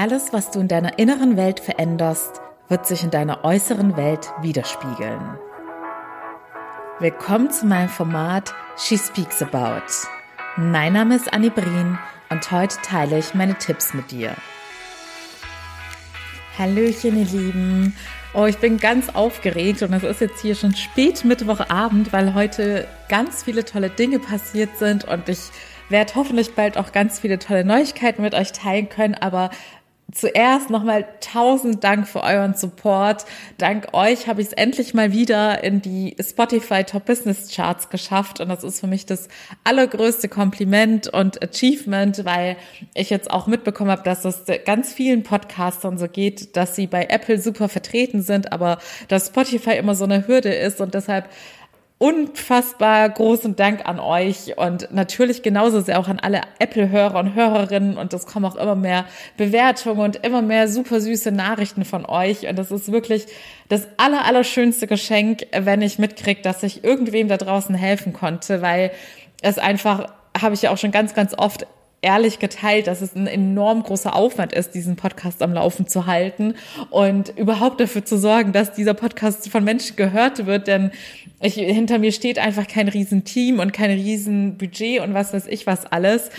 Alles, was du in deiner inneren Welt veränderst, wird sich in deiner äußeren Welt widerspiegeln. Willkommen zu meinem Format She Speaks About. Mein Name ist Annie Brien und heute teile ich meine Tipps mit dir. Hallöchen, ihr Lieben. Oh, ich bin ganz aufgeregt und es ist jetzt hier schon spät Mittwochabend, weil heute ganz viele tolle Dinge passiert sind und ich werde hoffentlich bald auch ganz viele tolle Neuigkeiten mit euch teilen können. Aber Zuerst nochmal tausend Dank für euren Support. Dank euch habe ich es endlich mal wieder in die Spotify Top Business Charts geschafft und das ist für mich das allergrößte Kompliment und Achievement, weil ich jetzt auch mitbekommen habe, dass es ganz vielen Podcastern so geht, dass sie bei Apple super vertreten sind, aber dass Spotify immer so eine Hürde ist und deshalb unfassbar großen Dank an euch und natürlich genauso sehr auch an alle Apple-Hörer und Hörerinnen und es kommen auch immer mehr Bewertungen und immer mehr super süße Nachrichten von euch und das ist wirklich das aller, allerschönste Geschenk, wenn ich mitkriege, dass ich irgendwem da draußen helfen konnte, weil es einfach, habe ich ja auch schon ganz, ganz oft ehrlich geteilt, dass es ein enorm großer Aufwand ist, diesen Podcast am Laufen zu halten und überhaupt dafür zu sorgen, dass dieser Podcast von Menschen gehört wird, denn ich, hinter mir steht einfach kein Riesenteam und kein Riesenbudget und was weiß ich was alles,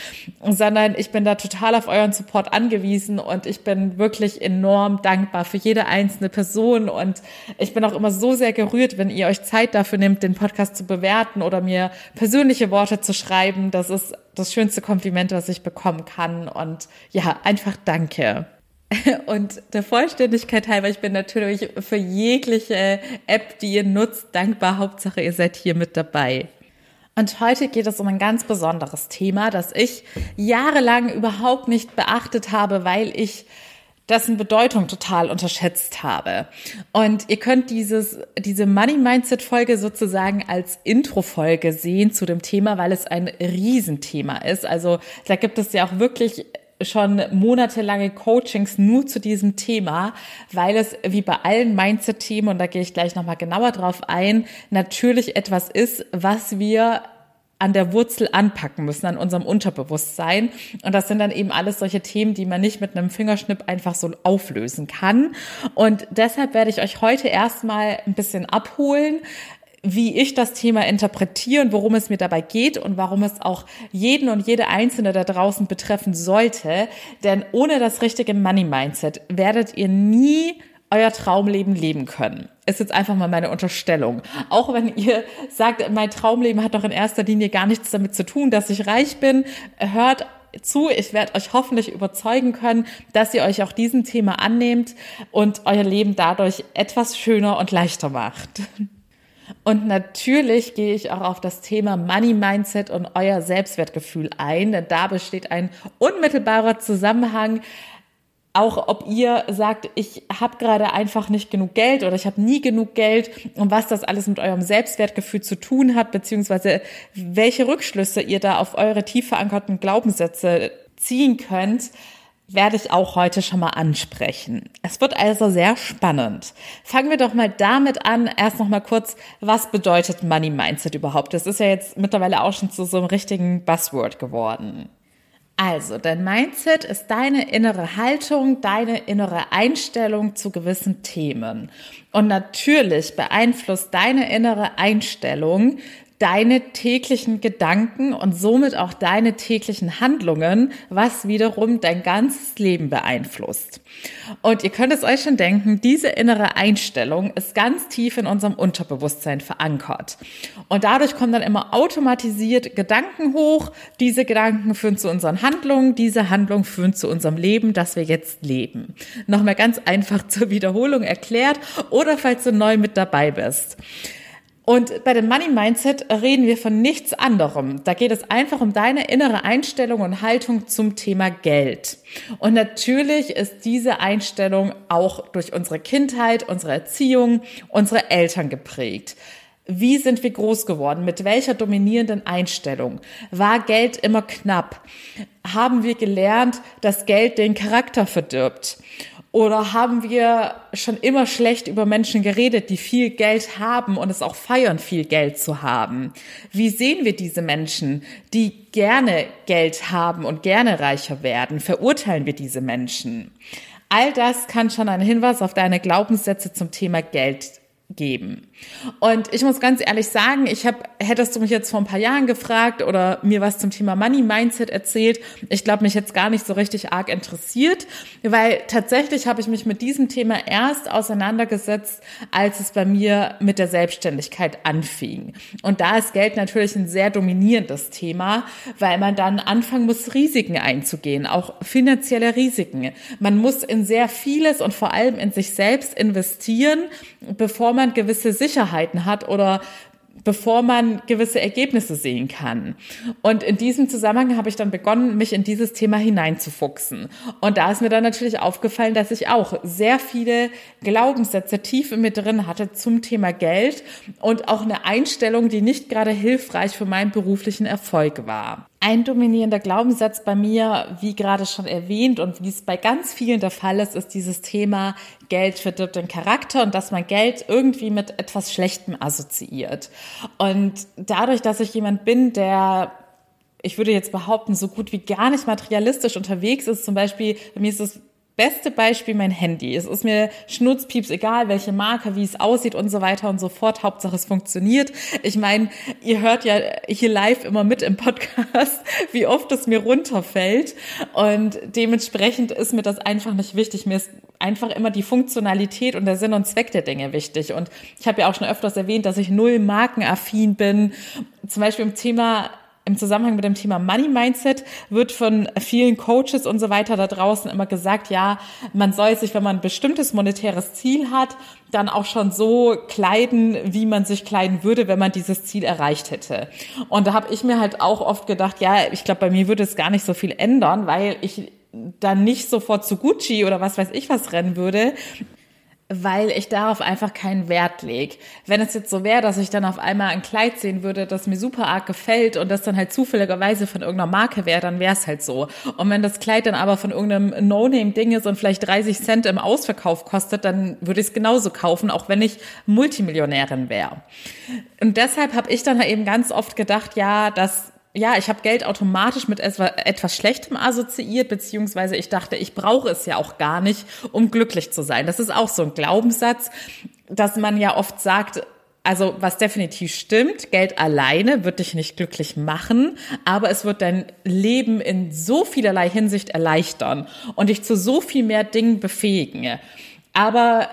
sondern ich bin da total auf euren Support angewiesen und ich bin wirklich enorm dankbar für jede einzelne Person und ich bin auch immer so sehr gerührt, wenn ihr euch Zeit dafür nehmt, den Podcast zu bewerten oder mir persönliche Worte zu schreiben. Das ist das schönste Kompliment, was ich bekommen kann und ja, einfach danke. Und der Vollständigkeit halber, ich bin natürlich für jegliche App, die ihr nutzt, dankbar. Hauptsache, ihr seid hier mit dabei. Und heute geht es um ein ganz besonderes Thema, das ich jahrelang überhaupt nicht beachtet habe, weil ich dessen Bedeutung total unterschätzt habe. Und ihr könnt dieses, diese Money Mindset Folge sozusagen als Intro-Folge sehen zu dem Thema, weil es ein Riesenthema ist. Also da gibt es ja auch wirklich schon monatelange Coachings nur zu diesem Thema, weil es wie bei allen Mindset-Themen, und da gehe ich gleich nochmal genauer drauf ein, natürlich etwas ist, was wir an der Wurzel anpacken müssen, an unserem Unterbewusstsein. Und das sind dann eben alles solche Themen, die man nicht mit einem Fingerschnipp einfach so auflösen kann. Und deshalb werde ich euch heute erstmal ein bisschen abholen, wie ich das Thema interpretiere und worum es mir dabei geht und warum es auch jeden und jede Einzelne da draußen betreffen sollte. Denn ohne das richtige Money Mindset werdet ihr nie euer Traumleben leben können. Ist jetzt einfach mal meine Unterstellung. Auch wenn ihr sagt, mein Traumleben hat doch in erster Linie gar nichts damit zu tun, dass ich reich bin, hört zu. Ich werde euch hoffentlich überzeugen können, dass ihr euch auch diesem Thema annehmt und euer Leben dadurch etwas schöner und leichter macht. Und natürlich gehe ich auch auf das Thema Money Mindset und euer Selbstwertgefühl ein, denn da besteht ein unmittelbarer Zusammenhang. Auch ob ihr sagt, ich habe gerade einfach nicht genug Geld oder ich habe nie genug Geld und was das alles mit eurem Selbstwertgefühl zu tun hat, beziehungsweise welche Rückschlüsse ihr da auf eure tief verankerten Glaubenssätze ziehen könnt, werde ich auch heute schon mal ansprechen. Es wird also sehr spannend. Fangen wir doch mal damit an, erst noch mal kurz, was bedeutet Money Mindset überhaupt? Das ist ja jetzt mittlerweile auch schon zu so einem richtigen Buzzword geworden. Also, dein Mindset ist deine innere Haltung, deine innere Einstellung zu gewissen Themen. Und natürlich beeinflusst deine innere Einstellung deine täglichen Gedanken und somit auch deine täglichen Handlungen, was wiederum dein ganzes Leben beeinflusst. Und ihr könnt es euch schon denken, diese innere Einstellung ist ganz tief in unserem Unterbewusstsein verankert. Und dadurch kommen dann immer automatisiert Gedanken hoch. Diese Gedanken führen zu unseren Handlungen, diese Handlungen führen zu unserem Leben, das wir jetzt leben. Nochmal ganz einfach zur Wiederholung erklärt oder falls du neu mit dabei bist. Und bei dem Money Mindset reden wir von nichts anderem. Da geht es einfach um deine innere Einstellung und Haltung zum Thema Geld. Und natürlich ist diese Einstellung auch durch unsere Kindheit, unsere Erziehung, unsere Eltern geprägt. Wie sind wir groß geworden? Mit welcher dominierenden Einstellung? War Geld immer knapp? Haben wir gelernt, dass Geld den Charakter verdirbt? Oder haben wir schon immer schlecht über Menschen geredet, die viel Geld haben und es auch feiern, viel Geld zu haben? Wie sehen wir diese Menschen, die gerne Geld haben und gerne reicher werden? Verurteilen wir diese Menschen? All das kann schon ein Hinweis auf deine Glaubenssätze zum Thema Geld geben. Und ich muss ganz ehrlich sagen, ich habe, hättest du mich jetzt vor ein paar Jahren gefragt oder mir was zum Thema Money Mindset erzählt, ich glaube, mich jetzt gar nicht so richtig arg interessiert, weil tatsächlich habe ich mich mit diesem Thema erst auseinandergesetzt, als es bei mir mit der Selbstständigkeit anfing. Und da ist Geld natürlich ein sehr dominierendes Thema, weil man dann anfangen muss, Risiken einzugehen, auch finanzielle Risiken. Man muss in sehr vieles und vor allem in sich selbst investieren, bevor man gewisse Sicherheiten hat oder bevor man gewisse Ergebnisse sehen kann. Und in diesem Zusammenhang habe ich dann begonnen, mich in dieses Thema hineinzufuchsen. Und da ist mir dann natürlich aufgefallen, dass ich auch sehr viele Glaubenssätze tief in mir drin hatte zum Thema Geld und auch eine Einstellung, die nicht gerade hilfreich für meinen beruflichen Erfolg war. Ein dominierender Glaubenssatz bei mir, wie gerade schon erwähnt und wie es bei ganz vielen der Fall ist, ist dieses Thema Geld verdirbt den Charakter und dass man Geld irgendwie mit etwas Schlechtem assoziiert. Und dadurch, dass ich jemand bin, der ich würde jetzt behaupten, so gut wie gar nicht materialistisch unterwegs ist. Zum Beispiel, bei mir ist es beste Beispiel mein Handy. Es ist mir schnurzpieps egal, welche Marke, wie es aussieht und so weiter und so fort. Hauptsache es funktioniert. Ich meine, ihr hört ja hier live immer mit im Podcast, wie oft es mir runterfällt. Und dementsprechend ist mir das einfach nicht wichtig. Mir ist einfach immer die Funktionalität und der Sinn und Zweck der Dinge wichtig. Und ich habe ja auch schon öfters erwähnt, dass ich null markenaffin bin. Zum Beispiel im Thema im Zusammenhang mit dem Thema Money Mindset wird von vielen Coaches und so weiter da draußen immer gesagt, ja, man soll sich, wenn man ein bestimmtes monetäres Ziel hat, dann auch schon so kleiden, wie man sich kleiden würde, wenn man dieses Ziel erreicht hätte. Und da habe ich mir halt auch oft gedacht, ja, ich glaube, bei mir würde es gar nicht so viel ändern, weil ich dann nicht sofort zu Gucci oder was weiß ich was rennen würde, weil ich darauf einfach keinen Wert lege. Wenn es jetzt so wäre, dass ich dann auf einmal ein Kleid sehen würde, das mir super arg gefällt und das dann halt zufälligerweise von irgendeiner Marke wäre, dann wäre es halt so. Und wenn das Kleid dann aber von irgendeinem No-Name-Ding ist und vielleicht 30 Cent im Ausverkauf kostet, dann würde ich es genauso kaufen, auch wenn ich Multimillionärin wäre. Und deshalb habe ich dann halt eben ganz oft gedacht, ja, dass ja, ich habe Geld automatisch mit etwas Schlechtem assoziiert, beziehungsweise ich dachte, ich brauche es ja auch gar nicht, um glücklich zu sein. Das ist auch so ein Glaubenssatz, dass man ja oft sagt, also was definitiv stimmt, Geld alleine wird dich nicht glücklich machen, aber es wird dein Leben in so vielerlei Hinsicht erleichtern und dich zu so viel mehr Dingen befähigen. Aber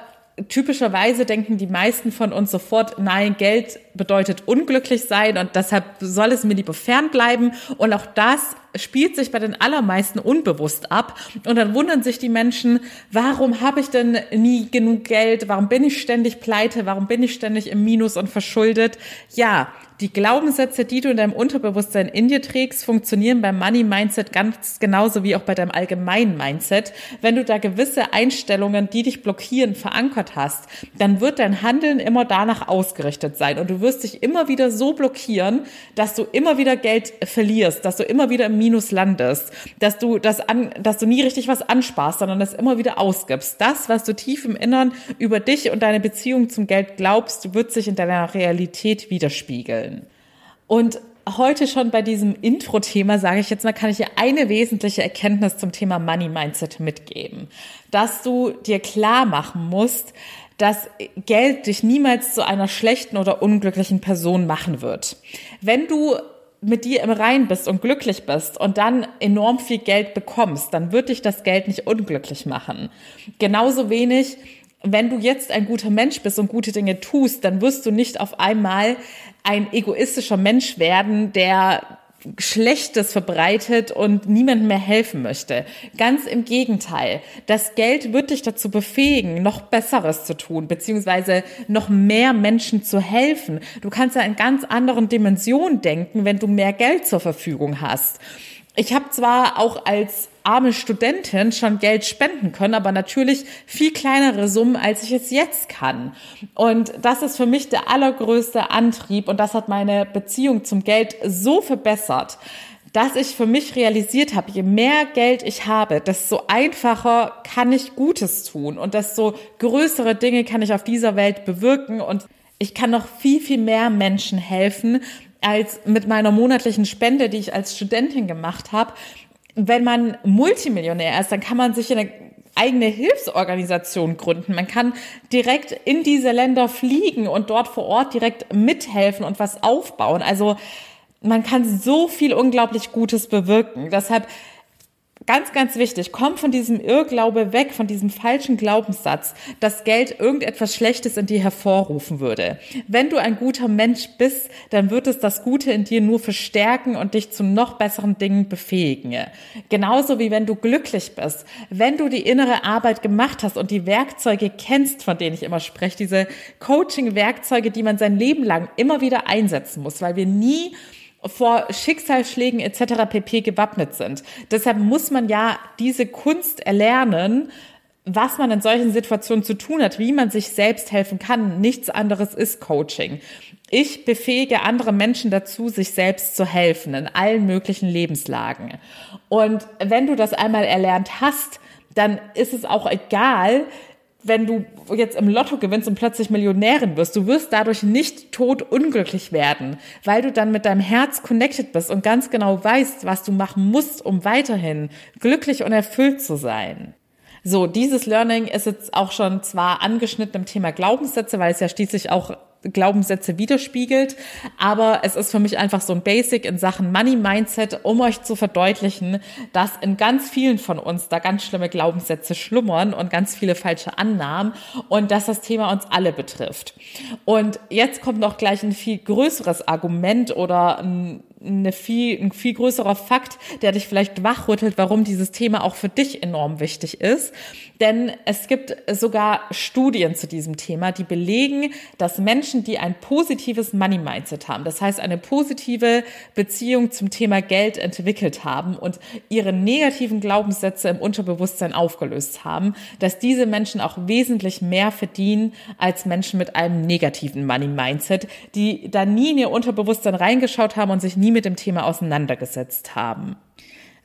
typischerweise denken die meisten von uns sofort, nein, Geld bedeutet unglücklich sein und deshalb soll es mir lieber fernbleiben. Und auch das spielt sich bei den allermeisten unbewusst ab. Und dann wundern sich die Menschen, warum habe ich denn nie genug Geld? Warum bin ich ständig pleite? Warum bin ich ständig im Minus und verschuldet? Ja, die Glaubenssätze, die du in deinem Unterbewusstsein in dir trägst, funktionieren beim Money Mindset ganz genauso wie auch bei deinem allgemeinen Mindset. Wenn du da gewisse Einstellungen, die dich blockieren, verankert hast, dann wird dein Handeln immer danach ausgerichtet sein und du wirst dich immer wieder so blockieren, dass du immer wieder Geld verlierst, dass du immer wieder im Minus landest, dass du das an, dass du nie richtig was ansparst, sondern das immer wieder ausgibst. Das, was du tief im Innern über dich und deine Beziehung zum Geld glaubst, wird sich in deiner Realität widerspiegeln. Und heute schon bei diesem Intro-Thema, sage ich jetzt mal, kann ich dir eine wesentliche Erkenntnis zum Thema Money Mindset mitgeben. Dass du dir klar machen musst, dass Geld dich niemals zu einer schlechten oder unglücklichen Person machen wird. Wenn du mit dir im Rein bist und glücklich bist und dann enorm viel Geld bekommst, dann wird dich das Geld nicht unglücklich machen. Genauso wenig, wenn du jetzt ein guter Mensch bist und gute Dinge tust, dann wirst du nicht auf einmal ein egoistischer Mensch werden, der Schlechtes verbreitet und niemandem mehr helfen möchte. Ganz im Gegenteil. Das Geld wird dich dazu befähigen, noch Besseres zu tun, beziehungsweise noch mehr Menschen zu helfen. Du kannst ja in ganz anderen Dimensionen denken, wenn du mehr Geld zur Verfügung hast. Ich habe zwar auch als arme Studentin schon Geld spenden können, aber natürlich viel kleinere Summen, als ich es jetzt kann. Und das ist für mich der allergrößte Antrieb und das hat meine Beziehung zum Geld so verbessert, dass ich für mich realisiert habe, je mehr Geld ich habe, desto einfacher kann ich Gutes tun und desto größere Dinge kann ich auf dieser Welt bewirken und ich kann noch viel, viel mehr Menschen helfen als mit meiner monatlichen Spende, die ich als Studentin gemacht habe. Wenn man Multimillionär ist, dann kann man sich eine eigene Hilfsorganisation gründen. Man kann direkt in diese Länder fliegen und dort vor Ort direkt mithelfen und was aufbauen. Also man kann so viel unglaublich Gutes bewirken. Deshalb Ganz, ganz wichtig, komm von diesem Irrglaube weg, von diesem falschen Glaubenssatz, dass Geld irgendetwas Schlechtes in dir hervorrufen würde. Wenn du ein guter Mensch bist, dann wird es das Gute in dir nur verstärken und dich zu noch besseren Dingen befähigen. Genauso wie wenn du glücklich bist, wenn du die innere Arbeit gemacht hast und die Werkzeuge kennst, von denen ich immer spreche, diese Coaching-Werkzeuge, die man sein Leben lang immer wieder einsetzen muss, weil wir nie vor Schicksalsschlägen etc. pp. gewappnet sind. Deshalb muss man ja diese Kunst erlernen, was man in solchen Situationen zu tun hat, wie man sich selbst helfen kann. Nichts anderes ist Coaching. Ich befähige andere Menschen dazu, sich selbst zu helfen in allen möglichen Lebenslagen. Und wenn du das einmal erlernt hast, dann ist es auch egal, wenn du jetzt im Lotto gewinnst und plötzlich Millionärin wirst. Du wirst dadurch nicht tot unglücklich werden, weil du dann mit deinem Herz connected bist und ganz genau weißt, was du machen musst, um weiterhin glücklich und erfüllt zu sein. So, dieses Learning ist jetzt auch schon zwar angeschnitten im Thema Glaubenssätze, weil es ja schließlich auch Glaubenssätze widerspiegelt. Aber es ist für mich einfach so ein Basic in Sachen Money Mindset, um euch zu verdeutlichen, dass in ganz vielen von uns da ganz schlimme Glaubenssätze schlummern und ganz viele falsche Annahmen und dass das Thema uns alle betrifft. Und jetzt kommt noch gleich ein viel größeres Argument oder ein eine viel, ein viel größerer Fakt, der dich vielleicht wachrüttelt, warum dieses Thema auch für dich enorm wichtig ist. Denn es gibt sogar Studien zu diesem Thema, die belegen, dass Menschen, die ein positives Money Mindset haben, das heißt eine positive Beziehung zum Thema Geld entwickelt haben und ihre negativen Glaubenssätze im Unterbewusstsein aufgelöst haben, dass diese Menschen auch wesentlich mehr verdienen als Menschen mit einem negativen Money Mindset, die da nie in ihr Unterbewusstsein reingeschaut haben und sich nie mit dem Thema auseinandergesetzt haben.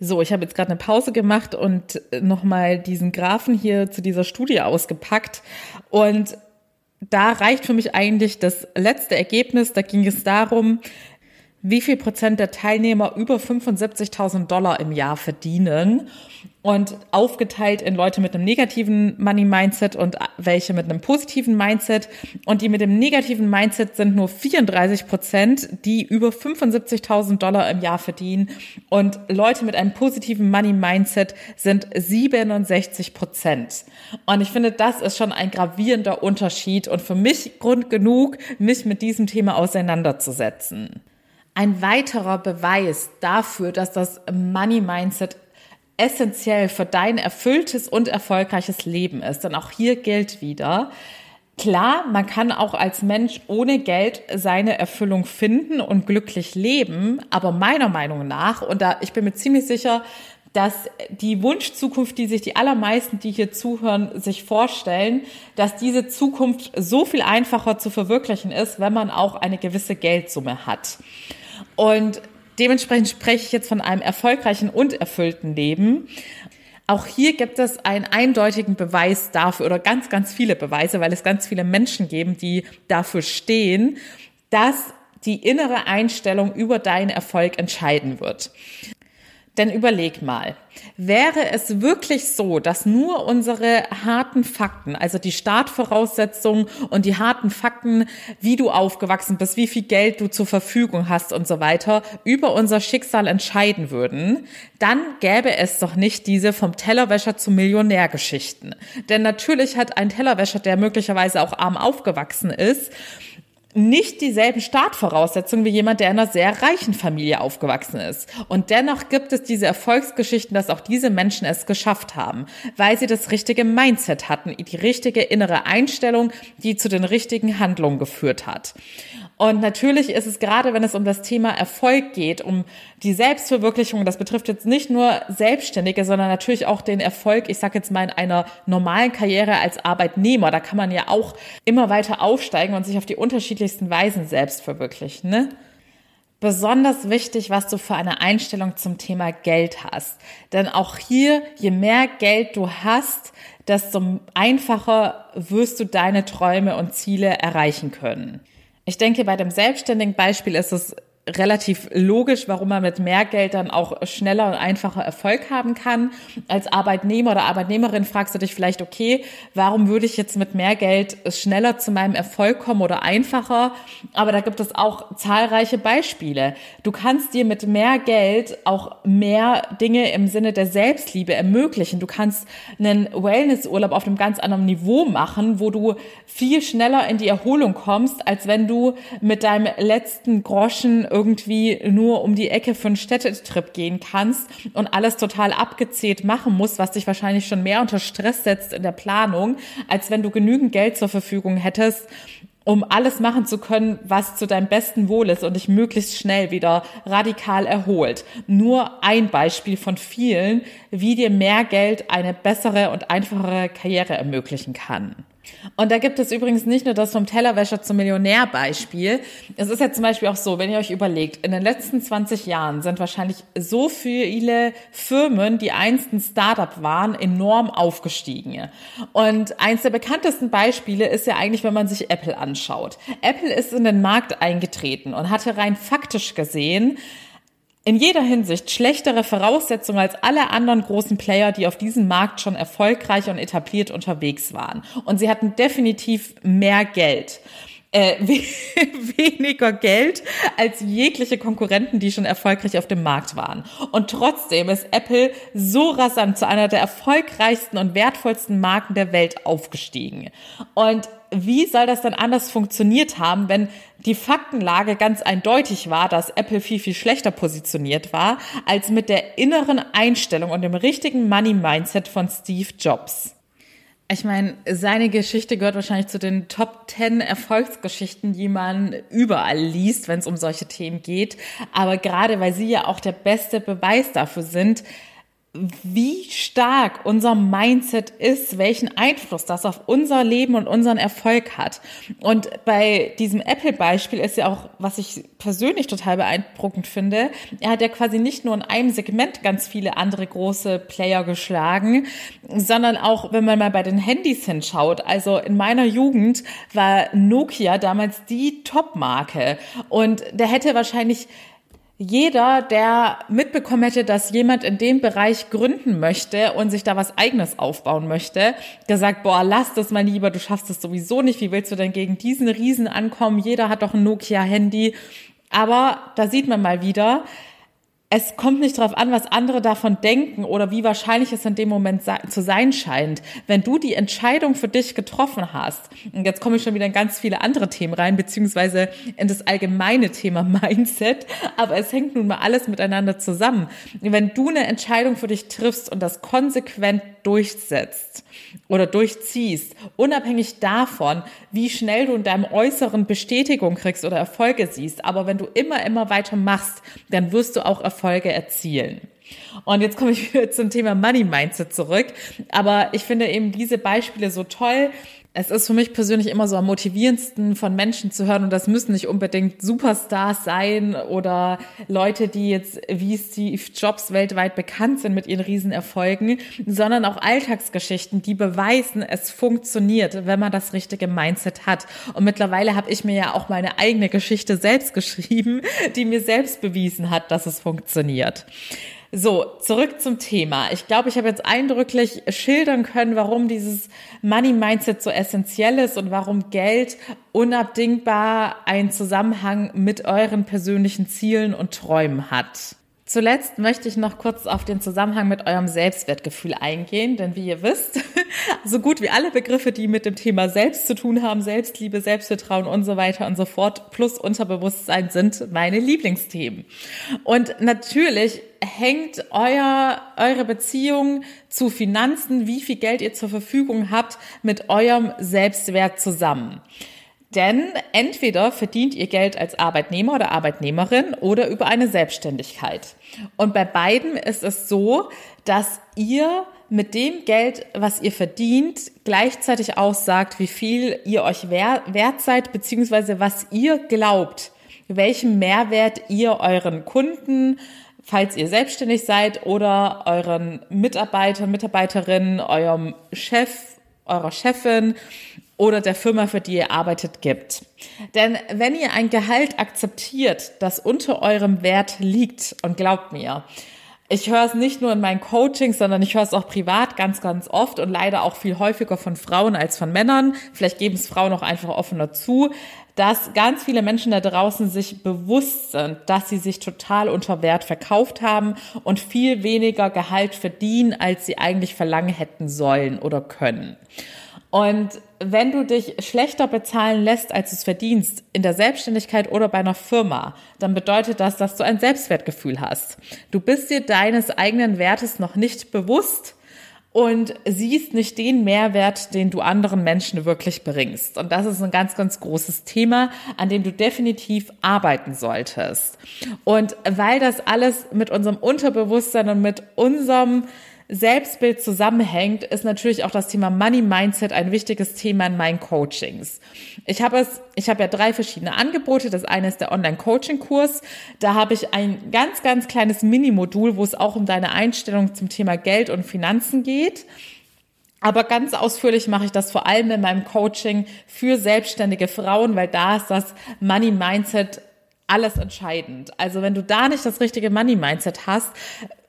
So, ich habe jetzt gerade eine Pause gemacht und nochmal diesen Graphen hier zu dieser Studie ausgepackt. Und da reicht für mich eigentlich das letzte Ergebnis. Da ging es darum, wie viel Prozent der Teilnehmer über 75.000 Dollar im Jahr verdienen und aufgeteilt in Leute mit einem negativen Money Mindset und welche mit einem positiven Mindset. Und die mit dem negativen Mindset sind nur 34 Prozent, die über 75.000 Dollar im Jahr verdienen. Und Leute mit einem positiven Money Mindset sind 67 Prozent. Und ich finde, das ist schon ein gravierender Unterschied und für mich Grund genug, mich mit diesem Thema auseinanderzusetzen. Ein weiterer Beweis dafür, dass das Money Mindset essentiell für dein erfülltes und erfolgreiches Leben ist. Denn auch hier gilt wieder, Klar, man kann auch als Mensch ohne Geld seine Erfüllung finden und glücklich leben, aber meiner Meinung nach, und da ich bin mir ziemlich sicher, dass die Wunschzukunft, die sich die allermeisten, die hier zuhören, sich vorstellen, dass diese Zukunft so viel einfacher zu verwirklichen ist, wenn man auch eine gewisse Geldsumme hat. Und dementsprechend spreche ich jetzt von einem erfolgreichen und erfüllten Leben. Auch hier gibt es einen eindeutigen Beweis dafür oder ganz, ganz viele Beweise, weil es ganz viele Menschen geben, die dafür stehen, dass die innere Einstellung über deinen Erfolg entscheiden wird. Denn überleg mal, wäre es wirklich so, dass nur unsere harten Fakten, also die Startvoraussetzungen und die harten Fakten, wie du aufgewachsen bist, wie viel Geld du zur Verfügung hast und so weiter, über unser Schicksal entscheiden würden, dann gäbe es doch nicht diese vom Tellerwäscher zum Millionär Geschichten. Denn natürlich hat ein Tellerwäscher, der möglicherweise auch arm aufgewachsen ist, nicht dieselben Startvoraussetzungen wie jemand, der in einer sehr reichen Familie aufgewachsen ist. Und dennoch gibt es diese Erfolgsgeschichten, dass auch diese Menschen es geschafft haben, weil sie das richtige Mindset hatten, die richtige innere Einstellung, die zu den richtigen Handlungen geführt hat. Und natürlich ist es gerade, wenn es um das Thema Erfolg geht, um die Selbstverwirklichung, das betrifft jetzt nicht nur Selbstständige, sondern natürlich auch den Erfolg, ich sage jetzt mal in einer normalen Karriere als Arbeitnehmer. Da kann man ja auch immer weiter aufsteigen und sich auf die unterschiedlichsten Weisen selbst verwirklichen. Ne? besonders wichtig, was du für eine Einstellung zum Thema Geld hast. Denn auch hier, je mehr Geld du hast, desto einfacher wirst du deine Träume und Ziele erreichen können. Ich denke, bei dem selbstständigen Beispiel ist es relativ logisch, warum man mit mehr Geld dann auch schneller und einfacher Erfolg haben kann. Als Arbeitnehmer oder Arbeitnehmerin fragst du dich vielleicht, okay, warum würde ich jetzt mit mehr Geld schneller zu meinem Erfolg kommen oder einfacher? Aber da gibt es auch zahlreiche Beispiele. Du kannst dir mit mehr Geld auch mehr Dinge im Sinne der Selbstliebe ermöglichen. Du kannst einen Wellnessurlaub auf einem ganz anderen Niveau machen, wo du viel schneller in die Erholung kommst, als wenn du mit deinem letzten Groschen irgendwie nur um die Ecke für einen Städtetrip gehen kannst und alles total abgezählt machen musst, was dich wahrscheinlich schon mehr unter Stress setzt in der Planung, als wenn du genügend Geld zur Verfügung hättest, um alles machen zu können, was zu deinem besten Wohl ist und dich möglichst schnell wieder radikal erholt. Nur ein Beispiel von vielen, wie dir mehr Geld eine bessere und einfachere Karriere ermöglichen kann. Und da gibt es übrigens nicht nur das vom Tellerwäscher zum Millionär Beispiel. Es ist ja zum Beispiel auch so, wenn ihr euch überlegt, in den letzten 20 Jahren sind wahrscheinlich so viele Firmen, die einst ein Startup waren, enorm aufgestiegen. Und eins der bekanntesten Beispiele ist ja eigentlich, wenn man sich Apple anschaut. Apple ist in den Markt eingetreten und hatte rein faktisch gesehen in jeder Hinsicht schlechtere Voraussetzungen als alle anderen großen Player, die auf diesem Markt schon erfolgreich und etabliert unterwegs waren. Und sie hatten definitiv mehr Geld. Äh, weniger Geld als jegliche Konkurrenten, die schon erfolgreich auf dem Markt waren. Und trotzdem ist Apple so rasant zu einer der erfolgreichsten und wertvollsten Marken der Welt aufgestiegen. Und wie soll das dann anders funktioniert haben, wenn die Faktenlage ganz eindeutig war, dass Apple viel, viel schlechter positioniert war, als mit der inneren Einstellung und dem richtigen Money-Mindset von Steve Jobs? Ich meine, seine Geschichte gehört wahrscheinlich zu den Top 10 Erfolgsgeschichten, die man überall liest, wenn es um solche Themen geht. Aber gerade weil sie ja auch der beste Beweis dafür sind, wie stark unser Mindset ist, welchen Einfluss das auf unser Leben und unseren Erfolg hat. Und bei diesem Apple-Beispiel ist ja auch, was ich persönlich total beeindruckend finde, er hat ja quasi nicht nur in einem Segment ganz viele andere große Player geschlagen, sondern auch, wenn man mal bei den Handys hinschaut. Also in meiner Jugend war Nokia damals die Top-Marke und der hätte wahrscheinlich jeder, der mitbekommen hätte, dass jemand in dem Bereich gründen möchte und sich da was eigenes aufbauen möchte, der sagt, boah, lass das mal lieber, du schaffst es sowieso nicht, wie willst du denn gegen diesen Riesen ankommen? Jeder hat doch ein Nokia-Handy. Aber da sieht man mal wieder, es kommt nicht darauf an, was andere davon denken oder wie wahrscheinlich es in dem Moment zu sein scheint. Wenn du die Entscheidung für dich getroffen hast, und jetzt komme ich schon wieder in ganz viele andere Themen rein, beziehungsweise in das allgemeine Thema Mindset, aber es hängt nun mal alles miteinander zusammen. Wenn du eine Entscheidung für dich triffst und das konsequent durchsetzt oder durchziehst, unabhängig davon, wie schnell du in deinem Äußeren Bestätigung kriegst oder Erfolge siehst, aber wenn du immer, immer weiter machst, dann wirst du auch Erfolge erzielen. Und jetzt komme ich wieder zum Thema Money Mindset zurück. Aber ich finde eben diese Beispiele so toll, es ist für mich persönlich immer so am motivierendsten von Menschen zu hören und das müssen nicht unbedingt Superstars sein oder Leute, die jetzt wie Steve Jobs weltweit bekannt sind mit ihren Riesenerfolgen, sondern auch Alltagsgeschichten, die beweisen, es funktioniert, wenn man das richtige Mindset hat. Und mittlerweile habe ich mir ja auch meine eigene Geschichte selbst geschrieben, die mir selbst bewiesen hat, dass es funktioniert. So, zurück zum Thema. Ich glaube, ich habe jetzt eindrücklich schildern können, warum dieses Money Mindset so essentiell ist und warum Geld unabdingbar einen Zusammenhang mit euren persönlichen Zielen und Träumen hat. Zuletzt möchte ich noch kurz auf den Zusammenhang mit eurem Selbstwertgefühl eingehen, denn wie ihr wisst, so gut wie alle Begriffe, die mit dem Thema Selbst zu tun haben, Selbstliebe, Selbstvertrauen und so weiter und so fort, plus Unterbewusstsein sind meine Lieblingsthemen. Und natürlich hängt euer, eure Beziehung zu Finanzen, wie viel Geld ihr zur Verfügung habt, mit eurem Selbstwert zusammen. Denn entweder verdient ihr Geld als Arbeitnehmer oder Arbeitnehmerin oder über eine Selbstständigkeit. Und bei beiden ist es so, dass ihr mit dem Geld, was ihr verdient, gleichzeitig aussagt, wie viel ihr euch wert seid, beziehungsweise was ihr glaubt, welchen Mehrwert ihr euren Kunden, falls ihr selbstständig seid oder euren Mitarbeiter, Mitarbeiterinnen, eurem Chef, eurer Chefin oder der Firma, für die ihr arbeitet, gibt. Denn wenn ihr ein Gehalt akzeptiert, das unter eurem Wert liegt, und glaubt mir, ich höre es nicht nur in meinen Coachings, sondern ich höre es auch privat ganz, ganz oft und leider auch viel häufiger von Frauen als von Männern. Vielleicht geben es Frauen auch einfach offener zu, dass ganz viele Menschen da draußen sich bewusst sind, dass sie sich total unter Wert verkauft haben und viel weniger Gehalt verdienen, als sie eigentlich verlangen hätten sollen oder können. Und wenn du dich schlechter bezahlen lässt, als du es verdienst, in der Selbstständigkeit oder bei einer Firma, dann bedeutet das, dass du ein Selbstwertgefühl hast. Du bist dir deines eigenen Wertes noch nicht bewusst und siehst nicht den Mehrwert, den du anderen Menschen wirklich bringst. Und das ist ein ganz, ganz großes Thema, an dem du definitiv arbeiten solltest. Und weil das alles mit unserem Unterbewusstsein und mit unserem Selbstbild zusammenhängt, ist natürlich auch das Thema Money Mindset ein wichtiges Thema in meinen Coachings. Ich habe es, ich habe ja drei verschiedene Angebote. Das eine ist der Online-Coaching-Kurs. Da habe ich ein ganz, ganz kleines Mini-Modul, wo es auch um deine Einstellung zum Thema Geld und Finanzen geht. Aber ganz ausführlich mache ich das vor allem in meinem Coaching für selbstständige Frauen, weil da ist das Money Mindset alles entscheidend. Also wenn du da nicht das richtige Money Mindset hast,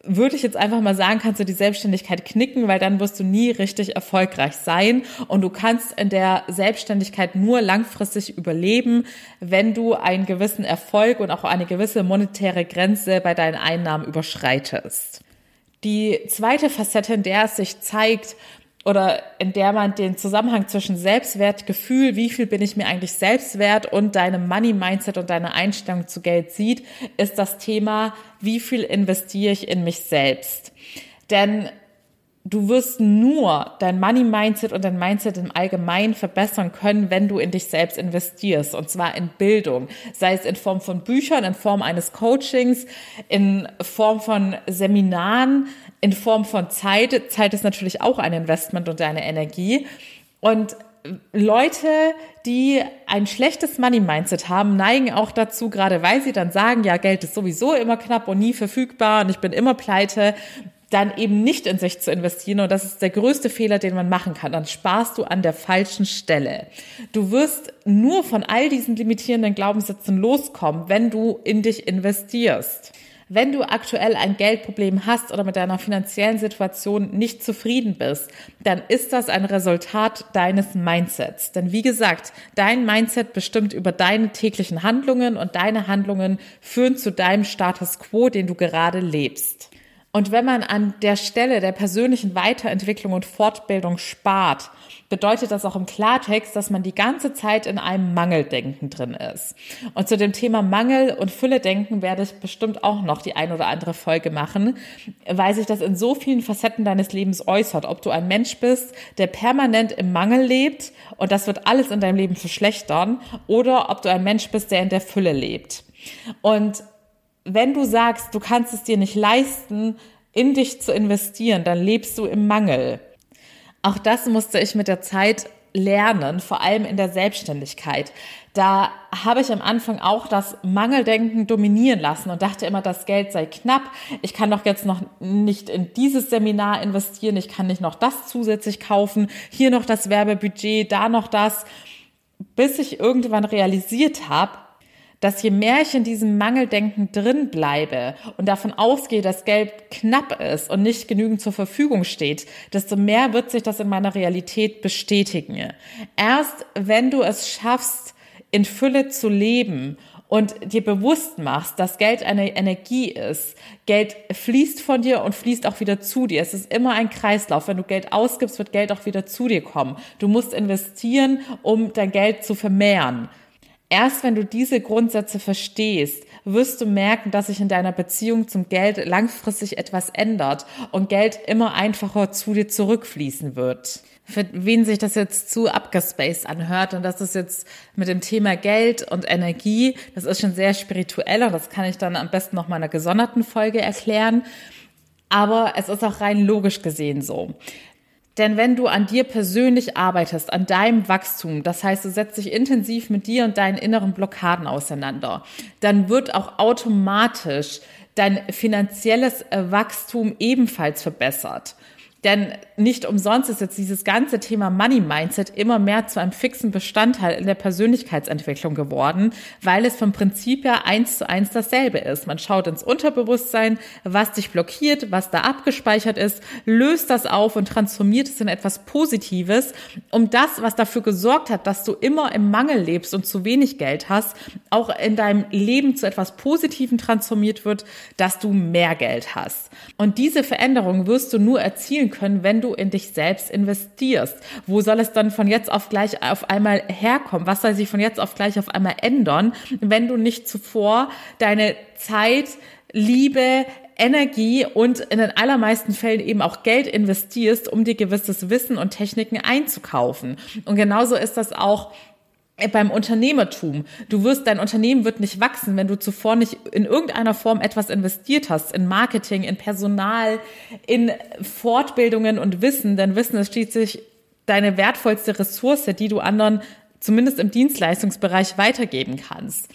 würde ich jetzt einfach mal sagen, kannst du die Selbstständigkeit knicken, weil dann wirst du nie richtig erfolgreich sein und du kannst in der Selbstständigkeit nur langfristig überleben, wenn du einen gewissen Erfolg und auch eine gewisse monetäre Grenze bei deinen Einnahmen überschreitest. Die zweite Facette, in der es sich zeigt, oder in der man den Zusammenhang zwischen Selbstwertgefühl, wie viel bin ich mir eigentlich selbstwert und deinem Money Mindset und deiner Einstellung zu Geld sieht, ist das Thema, wie viel investiere ich in mich selbst. Denn du wirst nur dein Money Mindset und dein Mindset im Allgemeinen verbessern können, wenn du in dich selbst investierst. Und zwar in Bildung. Sei es in Form von Büchern, in Form eines Coachings, in Form von Seminaren, in Form von Zeit. Zeit ist natürlich auch ein Investment und eine Energie. Und Leute, die ein schlechtes Money-Mindset haben, neigen auch dazu, gerade weil sie dann sagen, ja, Geld ist sowieso immer knapp und nie verfügbar und ich bin immer pleite, dann eben nicht in sich zu investieren. Und das ist der größte Fehler, den man machen kann. Dann sparst du an der falschen Stelle. Du wirst nur von all diesen limitierenden Glaubenssätzen loskommen, wenn du in dich investierst. Wenn du aktuell ein Geldproblem hast oder mit deiner finanziellen Situation nicht zufrieden bist, dann ist das ein Resultat deines Mindsets. Denn wie gesagt, dein Mindset bestimmt über deine täglichen Handlungen und deine Handlungen führen zu deinem Status quo, den du gerade lebst. Und wenn man an der Stelle der persönlichen Weiterentwicklung und Fortbildung spart, bedeutet das auch im Klartext, dass man die ganze Zeit in einem Mangeldenken drin ist. Und zu dem Thema Mangel und Fülle-Denken werde ich bestimmt auch noch die ein oder andere Folge machen, weil sich das in so vielen Facetten deines Lebens äußert. Ob du ein Mensch bist, der permanent im Mangel lebt und das wird alles in deinem Leben verschlechtern, oder ob du ein Mensch bist, der in der Fülle lebt. Und wenn du sagst, du kannst es dir nicht leisten, in dich zu investieren, dann lebst du im Mangel. Auch das musste ich mit der Zeit lernen, vor allem in der Selbstständigkeit. Da habe ich am Anfang auch das Mangeldenken dominieren lassen und dachte immer, das Geld sei knapp. Ich kann doch jetzt noch nicht in dieses Seminar investieren. Ich kann nicht noch das zusätzlich kaufen. Hier noch das Werbebudget, da noch das. Bis ich irgendwann realisiert habe, dass je mehr ich in diesem Mangeldenken drin bleibe und davon ausgehe, dass Geld knapp ist und nicht genügend zur Verfügung steht, desto mehr wird sich das in meiner Realität bestätigen. Erst wenn du es schaffst, in Fülle zu leben und dir bewusst machst, dass Geld eine Energie ist. Geld fließt von dir und fließt auch wieder zu dir. Es ist immer ein Kreislauf. Wenn du Geld ausgibst, wird Geld auch wieder zu dir kommen. Du musst investieren, um dein Geld zu vermehren. Erst wenn du diese Grundsätze verstehst, wirst du merken, dass sich in deiner Beziehung zum Geld langfristig etwas ändert und Geld immer einfacher zu dir zurückfließen wird. Für wen sich das jetzt zu abgespaced anhört und das ist jetzt mit dem Thema Geld und Energie, das ist schon sehr spirituell und das kann ich dann am besten noch mal in einer gesonderten Folge erklären. Aber es ist auch rein logisch gesehen so. Denn wenn du an dir persönlich arbeitest, an deinem Wachstum, das heißt, du setzt dich intensiv mit dir und deinen inneren Blockaden auseinander, dann wird auch automatisch dein finanzielles Wachstum ebenfalls verbessert. Denn nicht umsonst ist jetzt dieses ganze Thema Money Mindset immer mehr zu einem fixen Bestandteil in der Persönlichkeitsentwicklung geworden, weil es vom Prinzip her eins zu eins dasselbe ist. Man schaut ins Unterbewusstsein, was dich blockiert, was da abgespeichert ist, löst das auf und transformiert es in etwas Positives, um das, was dafür gesorgt hat, dass du immer im Mangel lebst und zu wenig Geld hast, auch in deinem Leben zu etwas Positiven transformiert wird, dass du mehr Geld hast. Und diese Veränderung wirst du nur erzielen können, wenn du in dich selbst investierst. Wo soll es dann von jetzt auf gleich auf einmal herkommen? Was soll sich von jetzt auf gleich auf einmal ändern, wenn du nicht zuvor deine Zeit, Liebe, Energie und in den allermeisten Fällen eben auch Geld investierst, um dir gewisses Wissen und Techniken einzukaufen. Und genauso ist das auch beim Unternehmertum. Du wirst, dein Unternehmen wird nicht wachsen, wenn du zuvor nicht in irgendeiner Form etwas investiert hast, in Marketing, in Personal, in Fortbildungen und Wissen, denn Wissen ist schließlich deine wertvollste Ressource, die du anderen zumindest im Dienstleistungsbereich weitergeben kannst.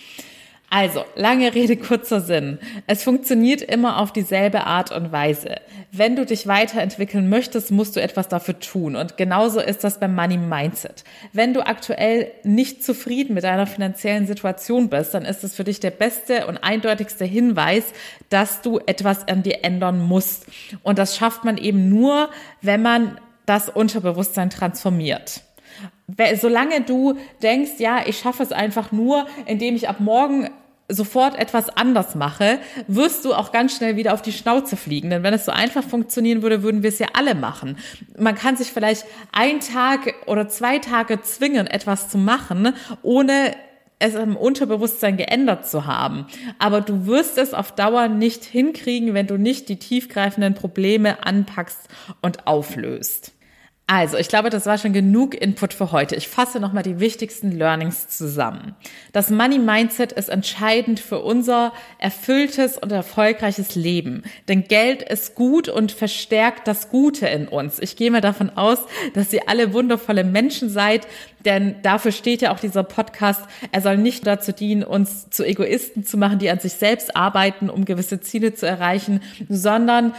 Also, lange Rede, kurzer Sinn. Es funktioniert immer auf dieselbe Art und Weise. Wenn du dich weiterentwickeln möchtest, musst du etwas dafür tun. Und genauso ist das beim Money Mindset. Wenn du aktuell nicht zufrieden mit deiner finanziellen Situation bist, dann ist es für dich der beste und eindeutigste Hinweis, dass du etwas an dir ändern musst. Und das schafft man eben nur, wenn man das Unterbewusstsein transformiert solange du denkst, ja, ich schaffe es einfach nur, indem ich ab morgen sofort etwas anders mache, wirst du auch ganz schnell wieder auf die Schnauze fliegen. Denn wenn es so einfach funktionieren würde, würden wir es ja alle machen. Man kann sich vielleicht ein Tag oder zwei Tage zwingen, etwas zu machen, ohne es im Unterbewusstsein geändert zu haben. Aber du wirst es auf Dauer nicht hinkriegen, wenn du nicht die tiefgreifenden Probleme anpackst und auflöst. Also, ich glaube, das war schon genug Input für heute. Ich fasse nochmal die wichtigsten Learnings zusammen. Das Money Mindset ist entscheidend für unser erfülltes und erfolgreiches Leben. Denn Geld ist gut und verstärkt das Gute in uns. Ich gehe mal davon aus, dass ihr alle wundervolle Menschen seid, denn dafür steht ja auch dieser Podcast. Er soll nicht dazu dienen, uns zu Egoisten zu machen, die an sich selbst arbeiten, um gewisse Ziele zu erreichen, sondern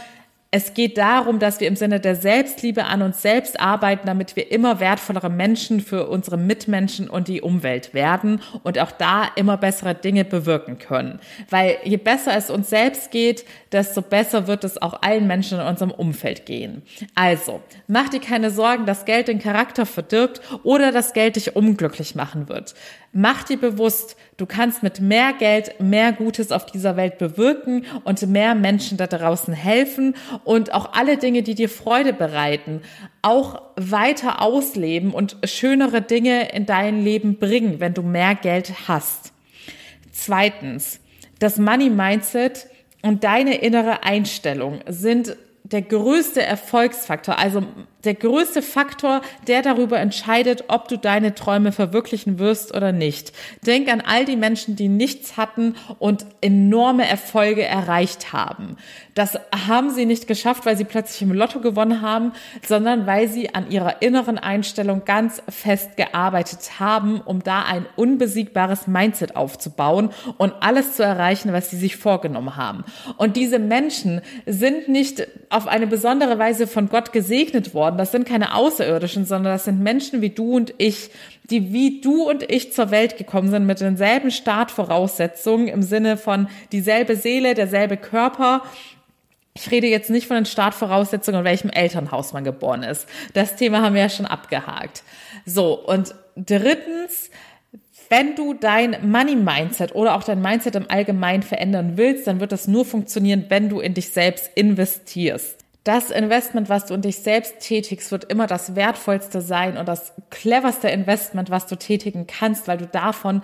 es geht darum, dass wir im Sinne der Selbstliebe an uns selbst arbeiten, damit wir immer wertvollere Menschen für unsere Mitmenschen und die Umwelt werden und auch da immer bessere Dinge bewirken können. Weil je besser es uns selbst geht, desto besser wird es auch allen Menschen in unserem Umfeld gehen. Also, mach dir keine Sorgen, dass Geld den Charakter verdirbt oder dass Geld dich unglücklich machen wird. Mach dir bewusst, du kannst mit mehr Geld mehr Gutes auf dieser Welt bewirken und mehr Menschen da draußen helfen und auch alle Dinge, die dir Freude bereiten, auch weiter ausleben und schönere Dinge in dein Leben bringen, wenn du mehr Geld hast. Zweitens, das Money Mindset und deine innere Einstellung sind der größte Erfolgsfaktor, also der größte Faktor, der darüber entscheidet, ob du deine Träume verwirklichen wirst oder nicht. Denk an all die Menschen, die nichts hatten und enorme Erfolge erreicht haben. Das haben sie nicht geschafft, weil sie plötzlich im Lotto gewonnen haben, sondern weil sie an ihrer inneren Einstellung ganz fest gearbeitet haben, um da ein unbesiegbares Mindset aufzubauen und alles zu erreichen, was sie sich vorgenommen haben. Und diese Menschen sind nicht auf eine besondere Weise von Gott gesegnet worden, geworden. Das sind keine Außerirdischen, sondern das sind Menschen wie du und ich, die wie du und ich zur Welt gekommen sind mit denselben Startvoraussetzungen im Sinne von dieselbe Seele, derselbe Körper. Ich rede jetzt nicht von den Startvoraussetzungen, in welchem Elternhaus man geboren ist. Das Thema haben wir ja schon abgehakt. So, und drittens, wenn du dein Money Mindset oder auch dein Mindset im Allgemeinen verändern willst, dann wird das nur funktionieren, wenn du in dich selbst investierst das Investment, was du in dich selbst tätigst, wird immer das wertvollste sein und das cleverste Investment, was du tätigen kannst, weil du davon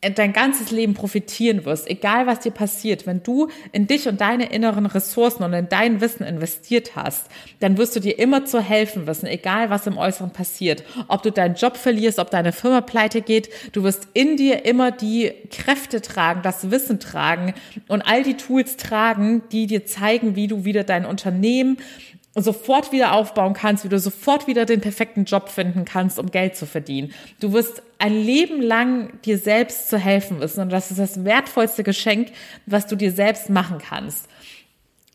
dein ganzes Leben profitieren wirst, egal was dir passiert, wenn du in dich und deine inneren Ressourcen und in dein Wissen investiert hast, dann wirst du dir immer zu helfen wissen, egal was im Äußeren passiert. Ob du deinen Job verlierst, ob deine Firma pleite geht, du wirst in dir immer die Kräfte tragen, das Wissen tragen und all die Tools tragen, die dir zeigen, wie du wieder dein Unternehmen sofort wieder aufbauen kannst, wie du sofort wieder den perfekten Job finden kannst, um Geld zu verdienen. Du wirst ein Leben lang dir selbst zu helfen wissen und das ist das wertvollste Geschenk, was du dir selbst machen kannst.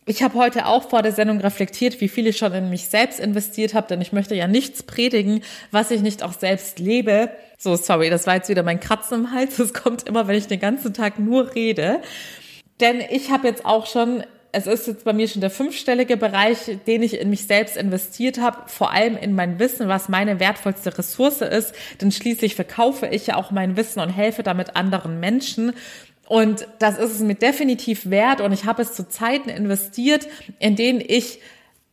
Ich habe heute auch vor der Sendung reflektiert, wie viel ich schon in mich selbst investiert habe, denn ich möchte ja nichts predigen, was ich nicht auch selbst lebe. So, sorry, das war jetzt wieder mein Kratzen im Hals. Das kommt immer, wenn ich den ganzen Tag nur rede. Denn ich habe jetzt auch schon es ist jetzt bei mir schon der fünfstellige Bereich, den ich in mich selbst investiert habe, vor allem in mein Wissen, was meine wertvollste Ressource ist. Denn schließlich verkaufe ich ja auch mein Wissen und helfe damit anderen Menschen. Und das ist es mir definitiv wert und ich habe es zu Zeiten investiert, in denen ich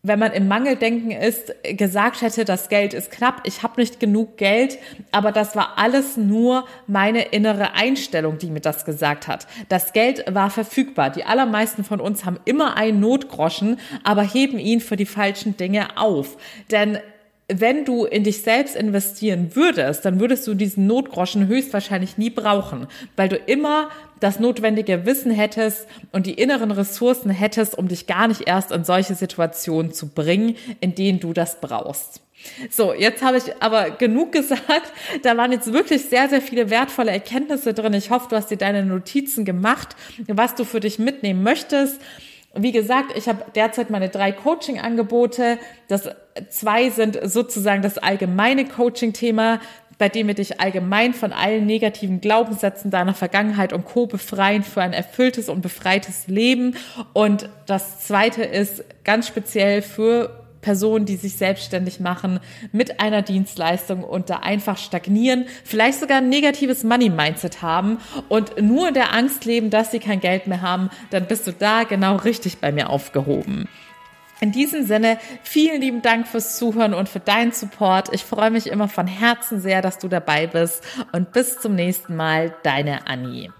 wenn man im Mangeldenken ist, gesagt hätte, das Geld ist knapp, ich habe nicht genug Geld, aber das war alles nur meine innere Einstellung, die mir das gesagt hat. Das Geld war verfügbar. Die allermeisten von uns haben immer einen Notgroschen, aber heben ihn für die falschen Dinge auf. Denn wenn du in dich selbst investieren würdest, dann würdest du diesen Notgroschen höchstwahrscheinlich nie brauchen, weil du immer das notwendige Wissen hättest und die inneren Ressourcen hättest, um dich gar nicht erst in solche Situationen zu bringen, in denen du das brauchst. So, jetzt habe ich aber genug gesagt. Da waren jetzt wirklich sehr, sehr viele wertvolle Erkenntnisse drin. Ich hoffe, du hast dir deine Notizen gemacht, was du für dich mitnehmen möchtest. Wie gesagt, ich habe derzeit meine drei Coaching-Angebote. Das zwei sind sozusagen das allgemeine Coaching-Thema, bei dem wir dich allgemein von allen negativen Glaubenssätzen deiner Vergangenheit und Co. befreien für ein erfülltes und befreites Leben. Und das zweite ist ganz speziell für Personen, die sich selbstständig machen mit einer Dienstleistung und da einfach stagnieren, vielleicht sogar ein negatives Money-Mindset haben und nur in der Angst leben, dass sie kein Geld mehr haben, dann bist du da genau richtig bei mir aufgehoben. In diesem Sinne, vielen lieben Dank fürs Zuhören und für deinen Support. Ich freue mich immer von Herzen sehr, dass du dabei bist und bis zum nächsten Mal, deine Annie.